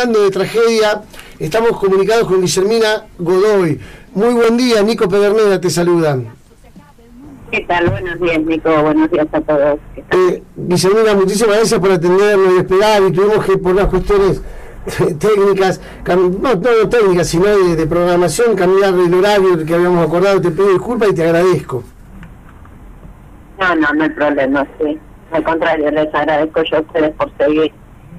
hablando de tragedia, estamos comunicados con Guillermina Godoy. Muy buen día, Nico Pedernera te saluda. ¿Qué tal? Buenos días, Nico. Buenos días a todos. Eh, Guillermina, muchísimas gracias por atendernos y esperar. Y tuvimos que, por las cuestiones técnicas, no, no técnicas, sino de, programación, cambiar el horario que habíamos acordado. Te pido disculpas y te agradezco. No, no, no hay problema, sí. Al contrario, les agradezco yo a ustedes por seguir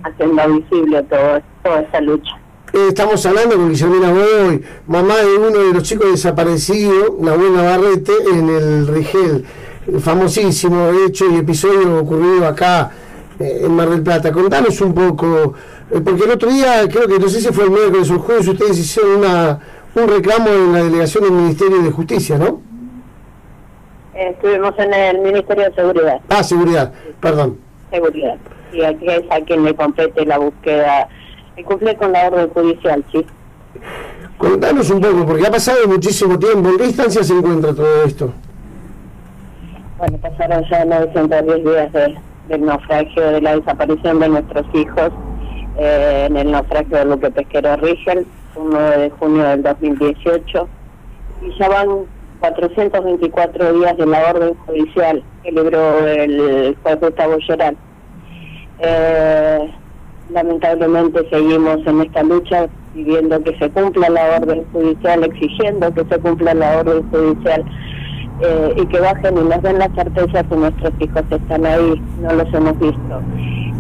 haciendo visible todo, toda esa lucha. Eh, estamos hablando con Guillermina Godoy, mamá de uno de los chicos desaparecidos, Nahuel Navarrete, en el Rigel. famosísimo hecho y episodio ocurrido acá eh, en Mar del Plata. Contanos un poco, eh, porque el otro día, creo que no sé si fue el miércoles o el jueves, ustedes hicieron una, un reclamo en la delegación del Ministerio de Justicia, ¿no? Estuvimos en el Ministerio de Seguridad. Ah, Seguridad, perdón. Seguridad. Y aquí es a quien le compete la búsqueda y cumple con la orden judicial, sí. Contanos un poco, porque ha pasado muchísimo tiempo. ¿En qué instancia se encuentra todo esto? Bueno, pasaron ya 910 días del naufragio, de la desaparición de nuestros hijos eh, en el naufragio de Luque Pesquero Rigel, 1 de junio del 2018. Y ya van 424 días de la orden judicial que libró el juez Gustavo Lloral. Eh, lamentablemente seguimos en esta lucha pidiendo que se cumpla la orden judicial, exigiendo que se cumpla la orden judicial eh, y que bajen y nos den la certeza que nuestros hijos están ahí, no los hemos visto.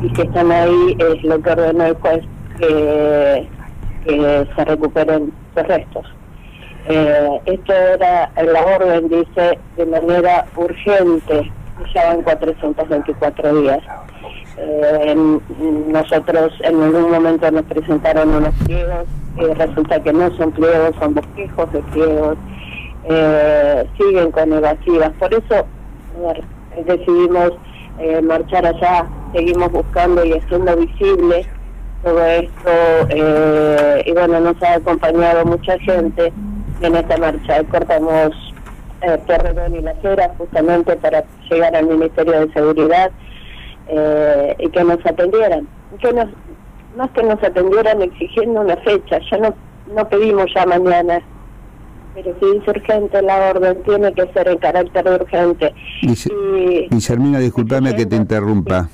Y que están ahí es lo que ordenó el juez que, se recuperen sus restos. Eh, esto era, la orden dice de manera urgente, ya van 424 días. Eh, nosotros en algún momento nos presentaron unos pliegos, y resulta que no son pliegos, son bosquejos de pliegos, eh, siguen con evasivas. Por eso decidimos eh, marchar allá, seguimos buscando y haciendo visible todo esto, eh, y bueno, nos ha acompañado mucha gente en esta marcha. Cortamos eh, Torredón y la Cera justamente para llegar al Ministerio de Seguridad eh, y que nos atendieran. Que nos, no es que nos atendieran exigiendo una fecha, ya no, no pedimos ya mañana, pero si es urgente la orden, tiene que ser en carácter urgente. Guillermina, disculpame que te interrumpa.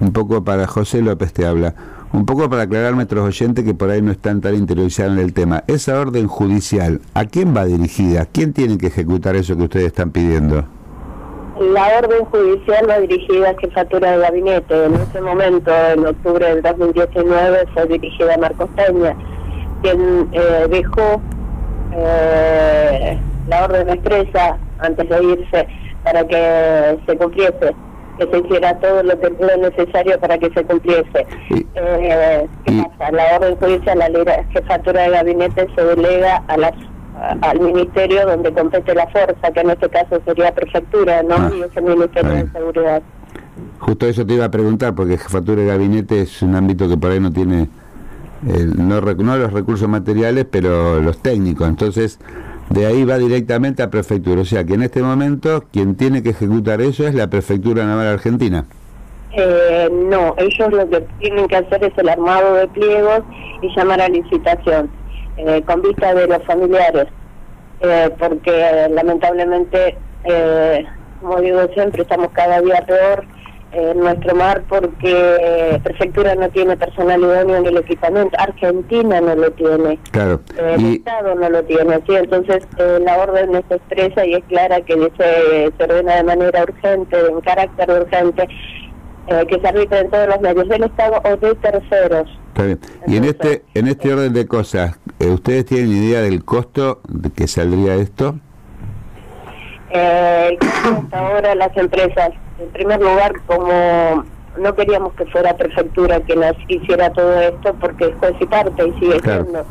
Un poco para José López te habla. Un poco para aclarar a nuestros oyentes que por ahí no están tan interiorizados en el tema. Esa orden judicial, ¿a quién va dirigida? ¿Quién tiene que ejecutar eso que ustedes están pidiendo? La orden judicial va dirigida a jefatura de gabinete. En ese momento, en octubre del 2019, fue dirigida a Marcos Peña, quien eh, dejó eh, la orden expresa antes de irse para que se cumpliese que se hiciera todo lo que fue necesario para que se cumpliese. Eh, ¿Qué pasa? La orden judicial, la jefatura de gabinete se delega a las al ministerio donde compete la fuerza, que en este caso sería prefectura, ¿no? Ah, y es el Ministerio de Seguridad. Justo eso te iba a preguntar, porque jefatura de gabinete es un ámbito que por ahí no tiene, no, no los recursos materiales, pero los técnicos. Entonces, de ahí va directamente a prefectura. O sea que en este momento quien tiene que ejecutar eso es la prefectura naval argentina. Eh, no, ellos lo que tienen que hacer es el armado de pliegos y llamar a licitación. Eh, con vista de los familiares, eh, porque lamentablemente, eh, como digo siempre, estamos cada día peor en nuestro mar porque Prefectura no tiene personal idóneo en el equipamiento, Argentina no lo tiene, claro. el Estado no lo tiene, así entonces la orden es expresa y es clara que se, se ordena de manera urgente, en carácter urgente, que se arbitre en todos los medios del Estado o de terceros. Está bien. Y en este, en este orden de cosas, eh, ¿Ustedes tienen idea del costo de que saldría esto? Eh, hasta ahora las empresas, en primer lugar, como no queríamos que fuera prefectura que nos hiciera todo esto, porque es juez y parte y sigue siendo.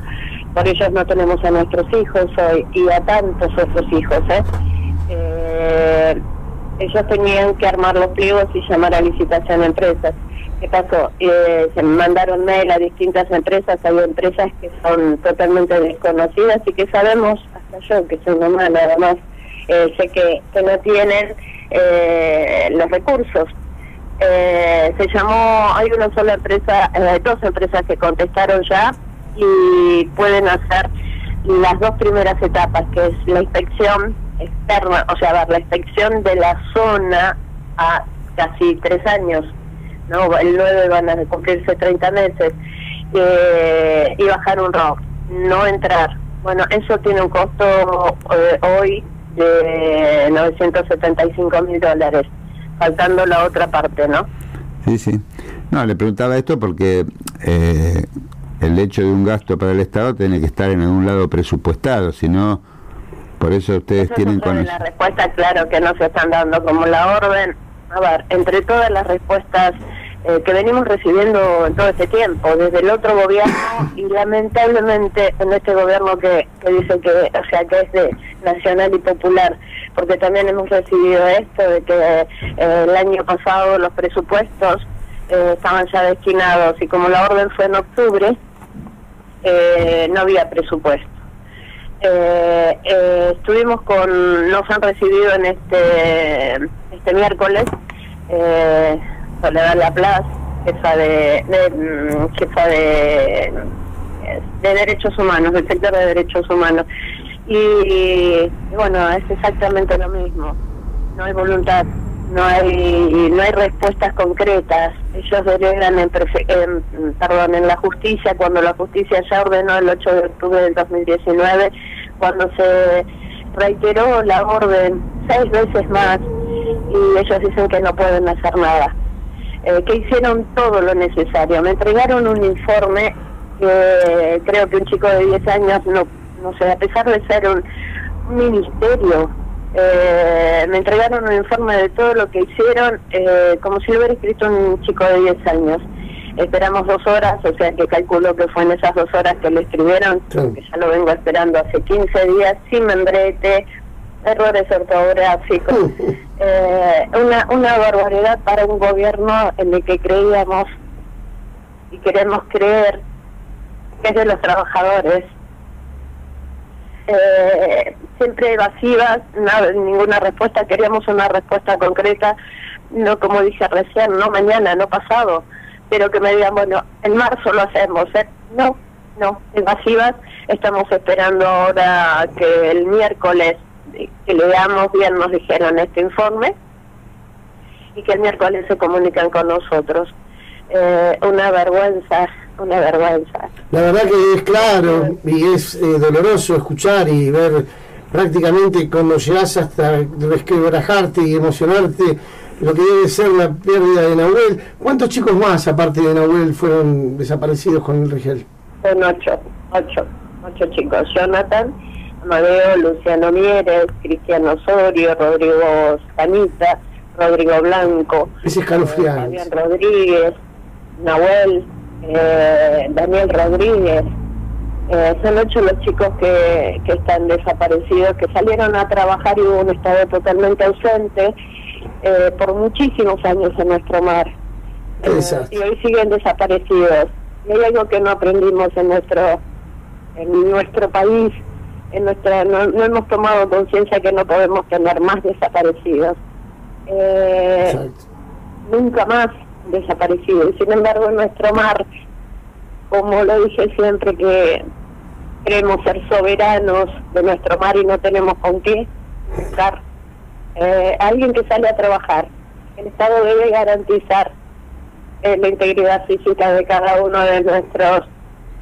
Por ellos no tenemos a nuestros hijos hoy y a tantos otros hijos. ¿eh? Eh, ellos tenían que armar los pliegos y llamar a licitación a empresas. ¿Qué pasó? Eh, se mandaron mail a distintas empresas, hay empresas que son totalmente desconocidas y que sabemos, hasta yo que soy mamá nada más, eh, sé que, que no tienen eh, los recursos Eh, se llamó, hay una sola empresa, eh, dos empresas que contestaron ya y pueden hacer las dos primeras etapas, que es la inspección externa, o sea, la inspección de la zona a casi tres años, ¿no? El 9 van a cumplirse 30 meses, eh, y bajar un ROC, no entrar. Bueno, eso tiene un costo eh, hoy de 975 mil dólares, faltando la otra parte, ¿no? Sí, sí. No, le preguntaba esto porque eh, el hecho de un gasto para el Estado tiene que estar en algún lado presupuestado, si no, por eso ustedes tienen con La respuesta, claro, que no se están dando como la orden. A ver, entre todas las respuestas eh, que venimos recibiendo en todo este tiempo, desde el otro gobierno y lamentablemente en este gobierno que, que dice que, o sea, que es de nacional y popular, porque también hemos recibido esto de que eh, el año pasado los presupuestos eh, estaban ya destinados y como la orden fue en octubre, no había presupuesto. estuvimos con, nos han recibido en este, este miércoles Soledad Laplace, jefa de, de mm, jefa de, de derechos humanos, del sector de derechos humanos. Y, bueno, es exactamente lo mismo. No hay voluntad, no hay no hay respuestas concretas. Ellos delegan en, perdón, en la justicia cuando la justicia ya ordenó el 8 de octubre del 2019, cuando se reiteró la orden seis veces más y ellos dicen que no pueden hacer nada. Eh, que hicieron todo lo necesario. Me entregaron un informe que creo que un chico de 10 años, no, no sé, a pesar de ser un, ministerio, eh, me entregaron un informe de todo lo que hicieron, eh, como si lo hubiera escrito un chico de 10 años. Esperamos dos horas, o sea que calculo que fue en esas dos horas que le escribieron, que ya lo vengo esperando hace 15 días, sin membrete, errores ortográficos, eh, una, una barbaridad para un gobierno en el que creíamos y queremos creer que es de los trabajadores. Eh, siempre evasivas, nada, ninguna respuesta, queríamos una respuesta concreta, no como dije recién, no mañana, no pasado, pero que me digan, bueno, en marzo lo hacemos, ¿eh? no, no, evasivas, estamos esperando ahora que el miércoles que leamos bien nos dijeron este informe y que el miércoles se comunican con nosotros. Eh, una vergüenza, una vergüenza. La verdad que es claro y es eh, doloroso escuchar y ver prácticamente cuando llegas hasta resquebrajarte y emocionarte lo que debe ser la pérdida de Nahuel. ¿Cuántos chicos más, aparte de Nahuel, fueron desaparecidos con el Rigel? Son ocho, ocho, ocho chicos. Jonathan, Amadeo, Luciano Mieres, Cristiano Osorio, Rodrigo Sanita, Rodrigo Blanco, Ese eh, Rodríguez, Nahuel, eh, Daniel Rodríguez. Eh, son ocho los chicos que, que están desaparecidos, que salieron a trabajar y hubo un estado totalmente ausente eh, por muchísimos años en nuestro mar. y hoy siguen desaparecidos. Y hay algo que no aprendimos en nuestro en nuestro país en nuestra no, hemos tomado conciencia que no podemos tener más desaparecidos. Eh, nunca más desaparecidos. Sin embargo en nuestro mar como lo dije siempre que queremos ser soberanos de nuestro mar y no tenemos con qué buscar eh, alguien que sale a trabajar el Estado debe garantizar eh, la integridad física de cada uno de nuestros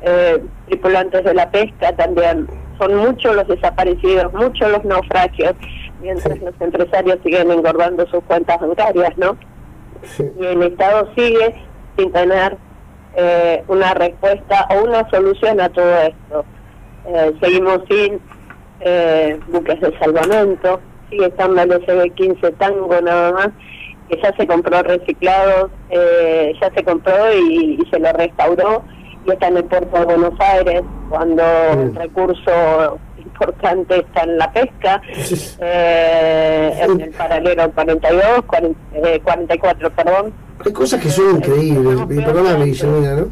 eh, tripulantes de la pesca también son muchos los desaparecidos, muchos los naufragios, mientras los empresarios siguen engordando sus cuentas bancarias, ¿no? Y el Estado sigue sin tener eh, una respuesta o una solución a todo esto. Eh, seguimos sin eh, buques de salvamento, sigue estando el SB-15 Tango nada más, que ya se compró reciclado, ya se compró y se lo restauró está en el puerto de Buenos Aires, cuando el recurso importante está en la pesca, eh, en el paralelo 42, 44, eh, perdón. Hay cosas que son increíbles, perdóname Guillermina, ¿no?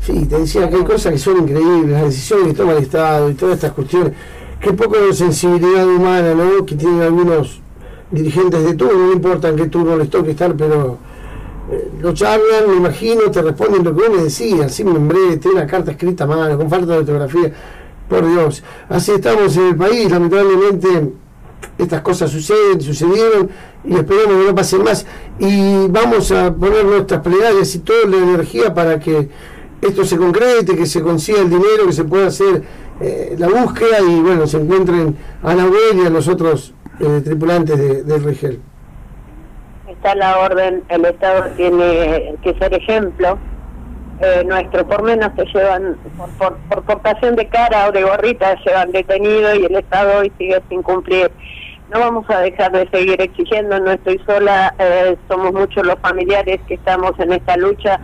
Sí, te decía que hay cosas que son increíbles, las decisiones que toma el Estado y todas estas cuestiones, qué poco de sensibilidad humana, ¿no? Que tienen algunos dirigentes de turno, no importa en qué turno les toque estar, pero lo charlan, me imagino, te responden lo que vos me decías, me breve, tiene una carta escrita mal, con falta de ortografía, por Dios. Así estamos en el país, lamentablemente estas cosas suceden, sucedieron y esperemos que no pasen más. Y vamos a poner nuestras plegarias y toda la energía para que esto se concrete, que se consiga el dinero, que se pueda hacer eh, la búsqueda y bueno, se encuentren a la y a los otros eh, tripulantes de, del Rigel. Está la orden, el Estado tiene que ser ejemplo. Eh, nuestro por menos se llevan, por, por, portación de cara o de gorrita, llevan detenido y el Estado hoy sigue sin cumplir. No vamos a dejar de seguir exigiendo, no estoy sola, eh, somos muchos los familiares que estamos en esta lucha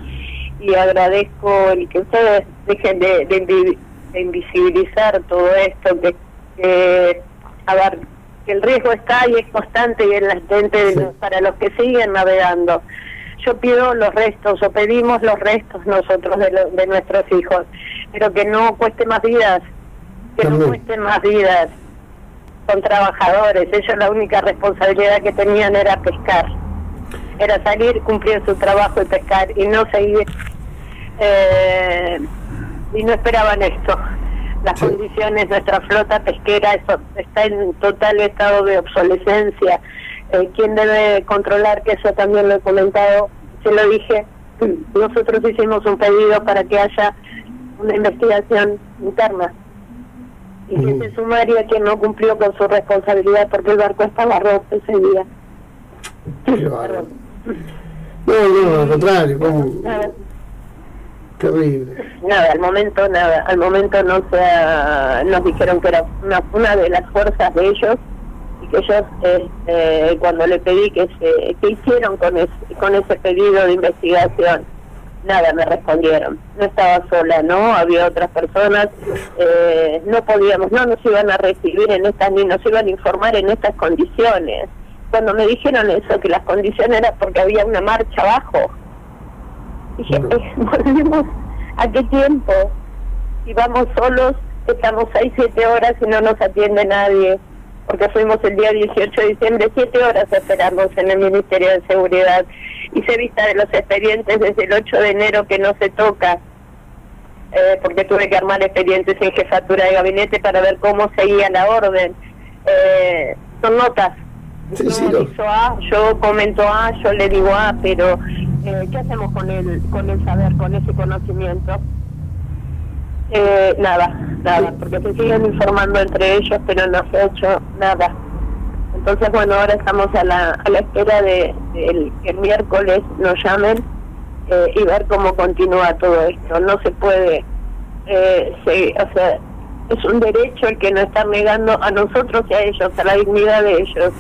y agradezco el que ustedes dejen de, invisibilizar todo esto, que, que el riesgo está y es constante y es latente para los que siguen navegando. Yo pido los restos o pedimos los restos nosotros de, de nuestros hijos, pero que no cueste más vidas, que no cueste más vidas. Son trabajadores, ellos la única responsabilidad que tenían era pescar era salir, cumplir su trabajo y pescar y no seguir. Eh, y no esperaban esto. Las condiciones, nuestra flota pesquera eso, está en total estado de obsolescencia. Eh, ¿Quién debe controlar? Que eso también lo he comentado, se lo dije. Nosotros hicimos un pedido para que haya una investigación interna y que se sumaría quien no cumplió con su responsabilidad porque el barco estaba roto ese día. No, no, al contrario, Terrible. Nada, al momento nada, al momento no se nos dijeron que era una, de las fuerzas de ellos y que ellos este, cuando le pedí que se que hicieron con ese, con ese pedido de investigación nada me respondieron. No estaba sola no había otras personas eh, no podíamos no nos iban a recibir en estas ni nos iban a informar en estas condiciones. Cuando me dijeron eso, que las condiciones eran porque había una marcha abajo, dije, eh, volvemos a qué tiempo, y vamos solos, estamos seis, siete horas y no nos atiende nadie, porque fuimos el día 18 de diciembre, siete horas esperamos en el Ministerio de Seguridad. Hice vista de los expedientes desde el 8 de enero que no se toca, eh, porque tuve que armar expedientes en jefatura de gabinete para ver cómo seguía la orden. Eh, son notas yo comento A, yo le digo A, pero eh, ¿qué hacemos con el, con el saber, con ese conocimiento? Eh, nada, nada, porque se siguen informando entre ellos, pero no se ha hecho nada. Entonces, bueno, ahora estamos a la, a la espera de, que el miércoles nos llamen eh, y ver cómo continúa todo esto. No se puede, se, o sea, es un derecho el que nos están negando a nosotros y a ellos, a la dignidad de ellos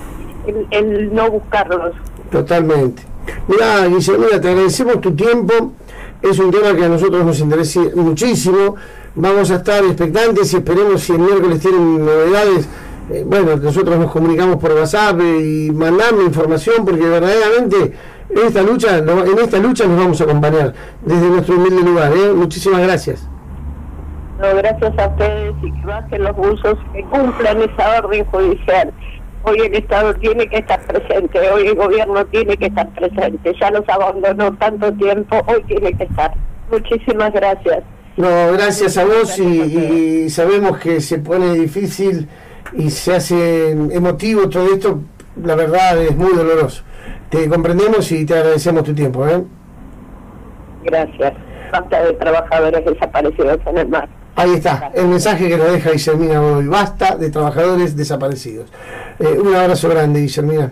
el, no buscarlos. Totalmente. Mira, Guillermina, te agradecemos tu tiempo. Es un tema que a nosotros nos interesa muchísimo. Vamos a estar expectantes y esperemos si el miércoles tienen novedades. Eh, bueno, nosotros nos comunicamos por WhatsApp y mandamos información porque verdaderamente en esta lucha, en esta lucha nos vamos a acompañar desde nuestro humilde lugar. ¿eh? Muchísimas gracias. No, gracias a ustedes y que bajen los buzos, que cumplan esa orden judicial hoy el Estado tiene que estar presente, hoy el gobierno tiene que estar presente, ya los abandonó tanto tiempo, hoy tiene que estar. Muchísimas gracias. No, gracias a vos y, sabemos que se pone difícil y se hace emotivo todo esto, la verdad es muy doloroso. Te comprendemos y te agradecemos tu tiempo. ¿eh? Gracias. Falta de trabajadores desaparecidos en el mar. Ahí está, el mensaje que nos deja Guillermina hoy. Basta de trabajadores desaparecidos. Eh, un abrazo grande, Guillermina.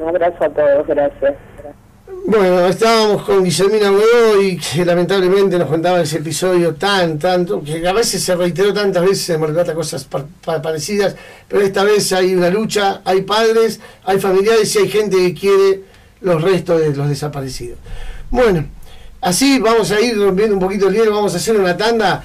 Un abrazo a todos, gracias. Bueno, estábamos con Guillermina Godoy, que lamentablemente nos contaba ese episodio tan, tanto, que a veces se reiteró tantas veces en Mar cosas parecidas, pero esta vez hay una lucha, hay padres, hay familiares y hay gente que quiere los restos de los desaparecidos. Bueno, así vamos a ir rompiendo un poquito el hielo, vamos a hacer una tanda